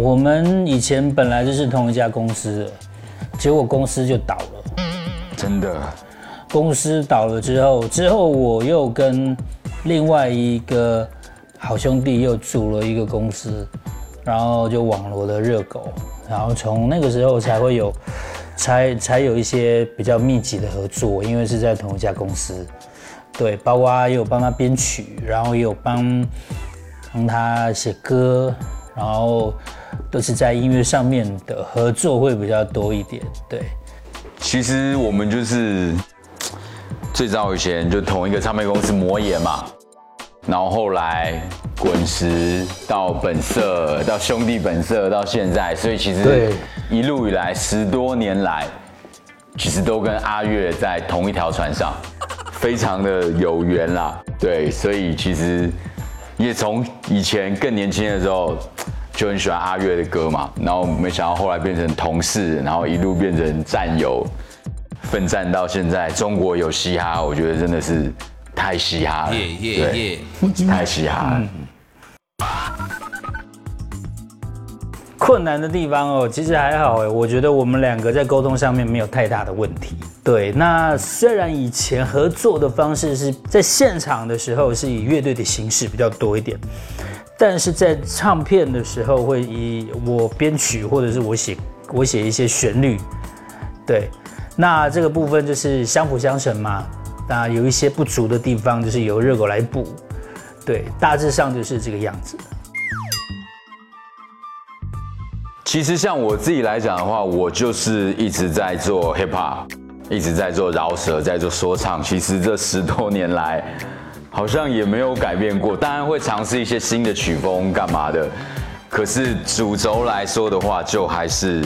我们以前本来就是同一家公司的，结果公司就倒了。真的，公司倒了之后，之后我又跟另外一个好兄弟又组了一个公司，然后就网罗了热狗，然后从那个时候才会有，才才有一些比较密集的合作，因为是在同一家公司，对，包括也有帮他编曲，然后也有帮帮他写歌，然后都是在音乐上面的合作会比较多一点，对。其实我们就是最早以前就同一个唱片公司魔岩嘛，然后后来滚石到本色，到兄弟本色，到现在，所以其实一路以来十多年来，其实都跟阿月在同一条船上，非常的有缘啦。对，所以其实也从以前更年轻的时候就很喜欢阿月的歌嘛，然后没想到后来变成同事，然后一路变成战友，奋战到现在。中国有嘻哈，我觉得真的是太嘻哈了，耶耶耶！对，太嘻哈了。困难的地方哦，其实还好哎，我觉得我们两个在沟通上面没有太大的问题。对，那虽然以前合作的方式是在现场的时候是以乐队的形式比较多一点，但是在唱片的时候会以我编曲或者是我写我写一些旋律，对，那这个部分就是相辅相成嘛。那有一些不足的地方，就是由热狗来补。对，大致上就是这个样子。其实像我自己来讲的话，我就是一直在做 hip hop，一直在做饶舌，在做说唱。其实这十多年来，好像也没有改变过。当然会尝试一些新的曲风干嘛的，可是主轴来说的话，就还是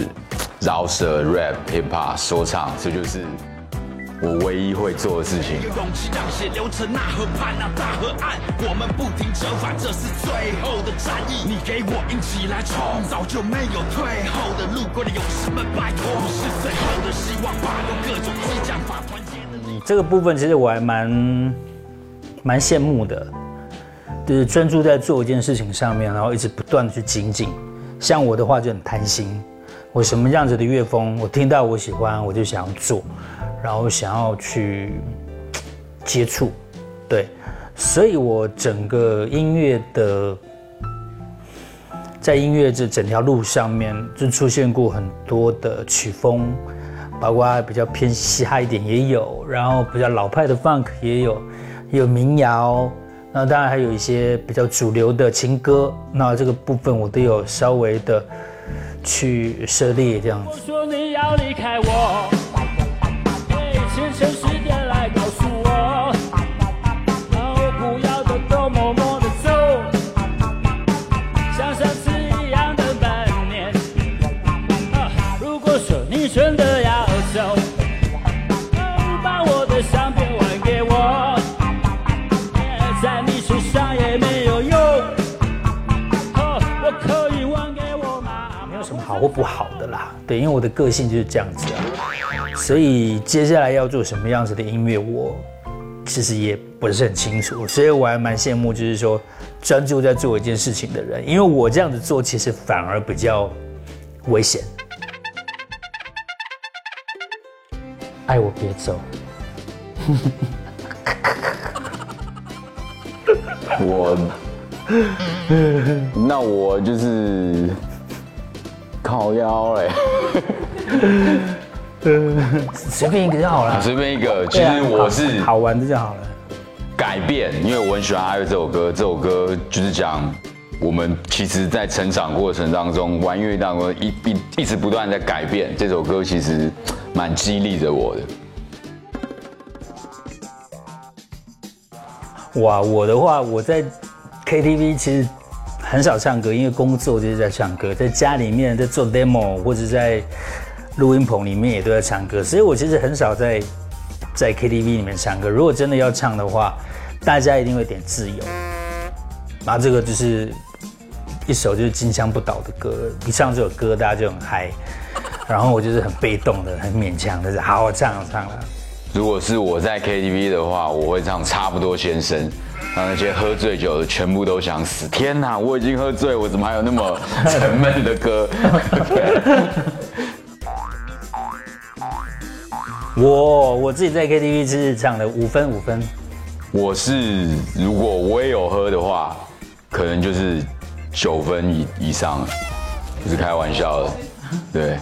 饶舌、rap、hip hop、说唱，这就是我唯一会做的事情。勇气让血流成那河畔那大河岸，我们不停折返，这是最后的战役。你给我硬起来冲，早就没有退后的路过的勇士们，拜托，我是最后的希望，把用各种激将法团结的力。这个部分其实我还蛮蛮羡慕的，就是专注在做一件事情上面，然后一直不断的去精进。像我的话就很贪心，我什么样子的乐风，我听到我喜欢，我就想要做，然后想要去接触，对，所以我整个音乐的在音乐这整条路上面，就出现过很多的曲风，包括比较偏嘻哈一点也有，然后比较老派的 funk 也有，有民谣，那当然还有一些比较主流的情歌，那这个部分我都有稍微的去涉猎这样子。我说你要离开我，嘿前程时点来告诉我，哦，不要的都默默的走，像上次一样的半年。如果说你真的要走，把我的相片还给我，在你身上也没有用。我可以还给我妈妈。没有什么好或不好的啦，对，因为我的个性就是这样子啊，所以接下来要做什么样子的音乐，我其实也不是很清楚，所以我还蛮羡慕，就是说专注在做一件事情的人，因为我这样子做，其实反而比较危险。爱我别走，我，那我就是烤腰嘞，随便一个就好了。随便一个。其实我是好好玩的就好了。改变，因为我很喜欢阿月这首歌。这首歌就是讲我们其实，在成长过程当中，玩乐当中一一一直不断在改变。这首歌其实蛮激励着我的。哇，我的话，我在 KTV 其实很少唱歌，因为工作就是在唱歌，在家里面在做 demo 或者在录音棚里面也都在唱歌，所以我其实很少在在 KTV 里面唱歌。如果真的要唱的话，大家一定会点自由，然后这个就是一首就是金枪不倒的歌，一唱这首歌大家就很嗨，然后我就是很被动的、很勉强的，好我唱了唱了。如果是我在 KTV 的话，我会唱差不多先生，让那些喝醉酒的全部都想死。天哪，我已经喝醉，我怎么还有那么沉闷的歌？我我自己在 KTV 是唱的五分五分，我是如果我也有喝的话，可能就是九分以以上，不是开玩笑的，对。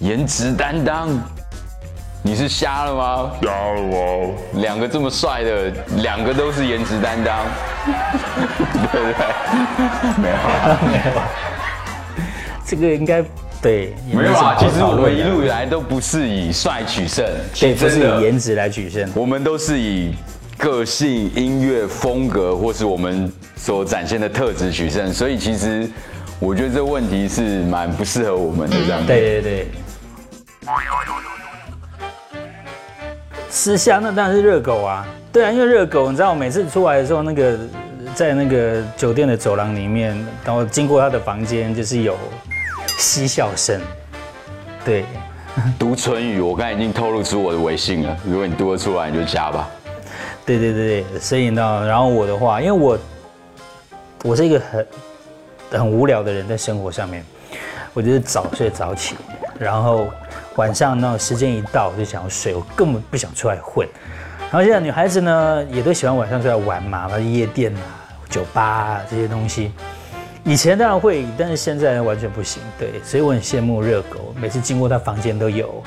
颜值担当，你是瞎了吗？瞎了吗？两个这么帅的，两个都是颜值担当，对 不对？没有啊，没有，这个应该对，没有啊。其实我们一路路以来都不是以帅取胜，对，不是以颜值来取胜。我们都是以个性、音乐风格，或是我们所展现的特质取胜。所以其实我觉得这问题是蛮不适合我们的这样。对对对。私下那当然是热狗啊，对啊，因为热狗，你知道我每次出来的时候，那个在那个酒店的走廊里面，然后经过他的房间，就是有嬉笑声。对，读唇语，我刚才已经透露出我的微信了。如果你读得出来，你就加吧。对对对对，所以呢，然后我的话，因为我我是一个很很无聊的人，在生活上面，我就是早睡早起，然后晚上那时间一到我就想要睡，我根本不想出来混。然后现在女孩子呢，也都喜欢晚上出来玩嘛，夜店啊、酒吧啊这些东西。以前当然会，但是现在完全不行。对，所以我很羡慕热狗，每次经过他房间都有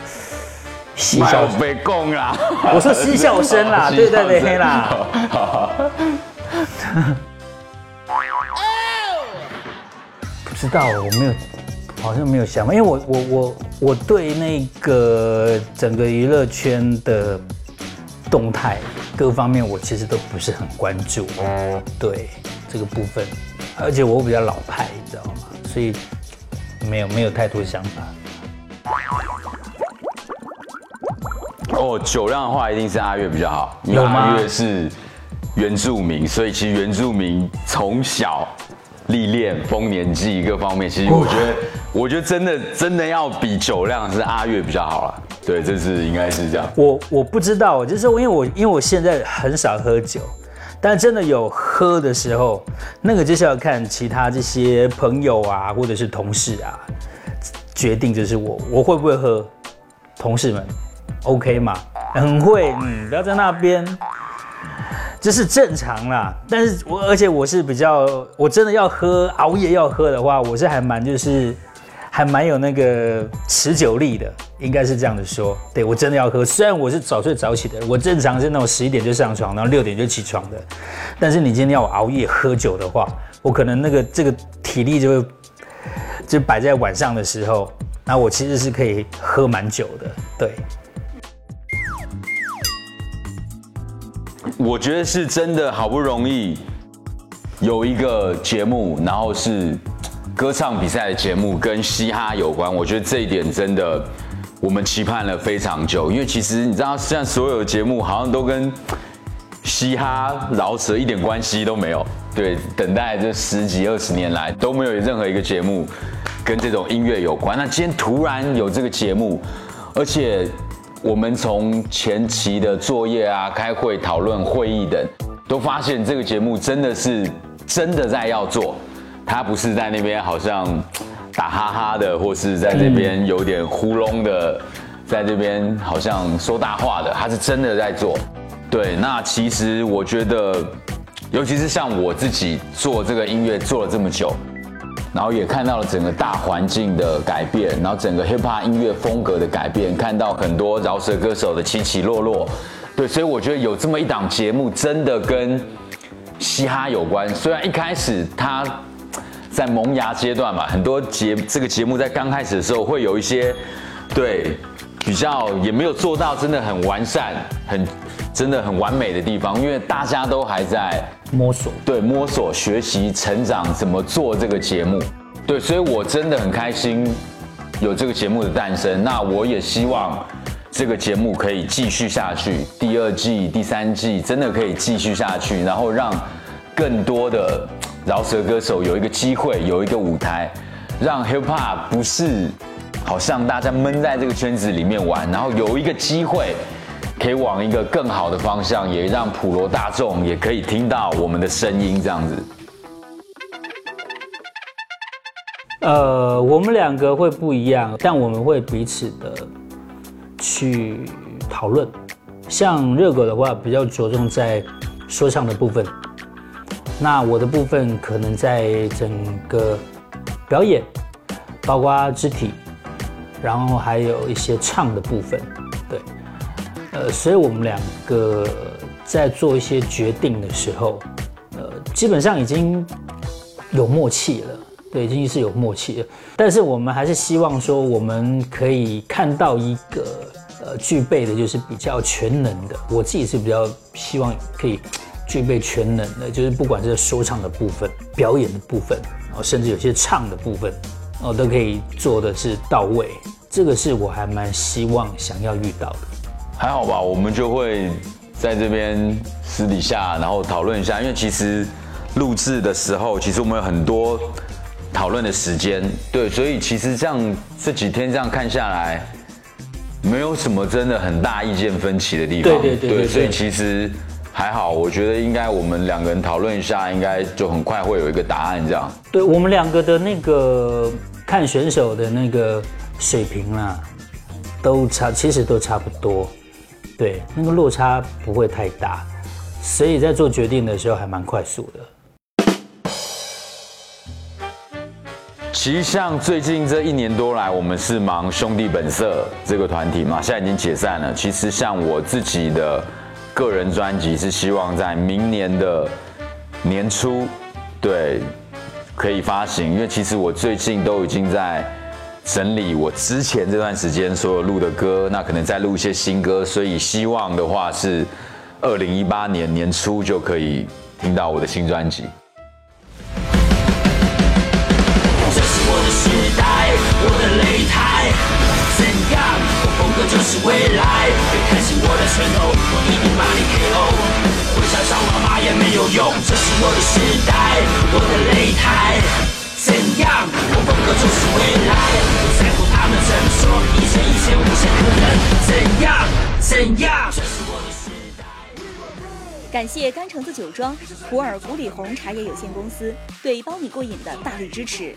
嬉笑声。被供啦！我说嬉笑声啦，对对对黑啦。不知道，我没有，好像没有想法，因为我我我我对那个整个娱乐圈的动态各方面，我其实都不是很关注。对这个部分，而且我比较老派，你知道吗？所以没有没有太多想法。哦，酒量的话一定是阿月比较好，因为有吗阿月是原住民，所以其实原住民从小历练丰年祭各方面，其实我觉得，我觉得真的真的要比酒量是阿月比较好了。对，这是应该是这样。我我不知道，就是因为我因为我现在很少喝酒，但真的有喝的时候，那个就是要看其他这些朋友啊，或者是同事啊，决定就是我我会不会喝，同事们 OK 吗？很会，嗯，不要在那边。这是正常啦，但是我而且我是比较，我真的要喝熬夜要喝的话，我是还蛮就是还蛮有那个持久力的，应该是这样子说。对我真的要喝，虽然我是早睡早起的，我正常是那种十一点就上床，然后六点就起床的，但是你今天要我熬夜喝酒的话，我可能那个这个体力就会就摆在晚上的时候，那我其实是可以喝蛮久的，对。我觉得是真的好不容易有一个节目，然后是歌唱比赛的节目，跟嘻哈有关。我觉得这一点真的我们期盼了非常久，因为其实你知道，现在所有的节目好像都跟嘻哈饶舌一点关系都没有。对，等待这十几二十年来都没有任何一个节目跟这种音乐有关。那今天突然有这个节目，而且我们从前期的作业啊、开会、讨论、会议等，都发现这个节目真的是真的在要做，他不是在那边好像打哈哈的，或是在这边有点呼隆的，在这边好像说大话的，他是真的在做。对，那其实我觉得，尤其是像我自己做这个音乐做了这么久，然后也看到了整个大环境的改变，然后整个 hip hop 音乐风格的改变，看到很多饶舌歌手的起起落落。对，所以我觉得有这么一档节目，真的跟嘻哈有关。虽然一开始他在萌芽阶段嘛，很多节这个节目在刚开始的时候会有一些对比较也没有做到真的很完善、很真的很完美的地方，因为大家都还在摸索。对，摸索、学习、成长，怎么做这个节目。对，所以我真的很开心有这个节目的诞生。那我也希望这个节目可以继续下去，第二季、第三季真的可以继续下去，然后让更多的饶舌歌手有一个机会，有一个舞台，让 hip hop 不是好像大家闷在这个圈子里面玩，然后有一个机会可以往一个更好的方向，也让普罗大众也可以听到我们的声音，这样子。呃，我们两个会不一样，但我们会彼此的去讨论。像热狗的话，比较着重在说唱的部分，那我的部分可能在整个表演，包括肢体，然后还有一些唱的部分，对，呃，所以我们两个在做一些决定的时候，呃，基本上已经有默契了。对，已经是有默契了，但是我们还是希望说，我们可以看到一个呃具备的，就是比较全能的。我自己是比较希望可以具备全能的，就是不管是说唱的部分、表演的部分，然后甚至有些唱的部分，哦，都可以做的是到位。这个是我还蛮希望想要遇到的。还好吧，我们就会在这边私底下，然后讨论一下，因为其实录制的时候，其实我们有很多。讨论的时间，对，所以其实这样这几天这样看下来，没有什么真的很大意见分歧的地方，对对对，所以其实还好，我觉得应该我们两个人讨论一下，应该就很快会有一个答案这样。对我们两个的那个看选手的那个水平啦，都差，其实都差不多，对，那个落差不会太大，所以在做决定的时候还蛮快速的。其实像最近这一年多来，我们是忙兄弟本色这个团体嘛，现在已经解散了。其实像我自己的个人专辑，是希望在明年的年初，对，可以发行。因为其实我最近都已经在整理我之前这段时间所有录的歌，那可能再录一些新歌，所以希望的话是二零一八年年初就可以听到我的新专辑。我的擂台怎样？我就是未来。别看轻我的拳头，我一定把你 KO。会想找妈妈也没有用，这是我的时代，我的擂台怎样？我风格就是未来。不在乎他们怎么说，一切一切无限可能。怎样？怎样？这是我的时代。感谢甘橙子酒庄、普洱古里红茶叶有限公司对包你过瘾的大力支持。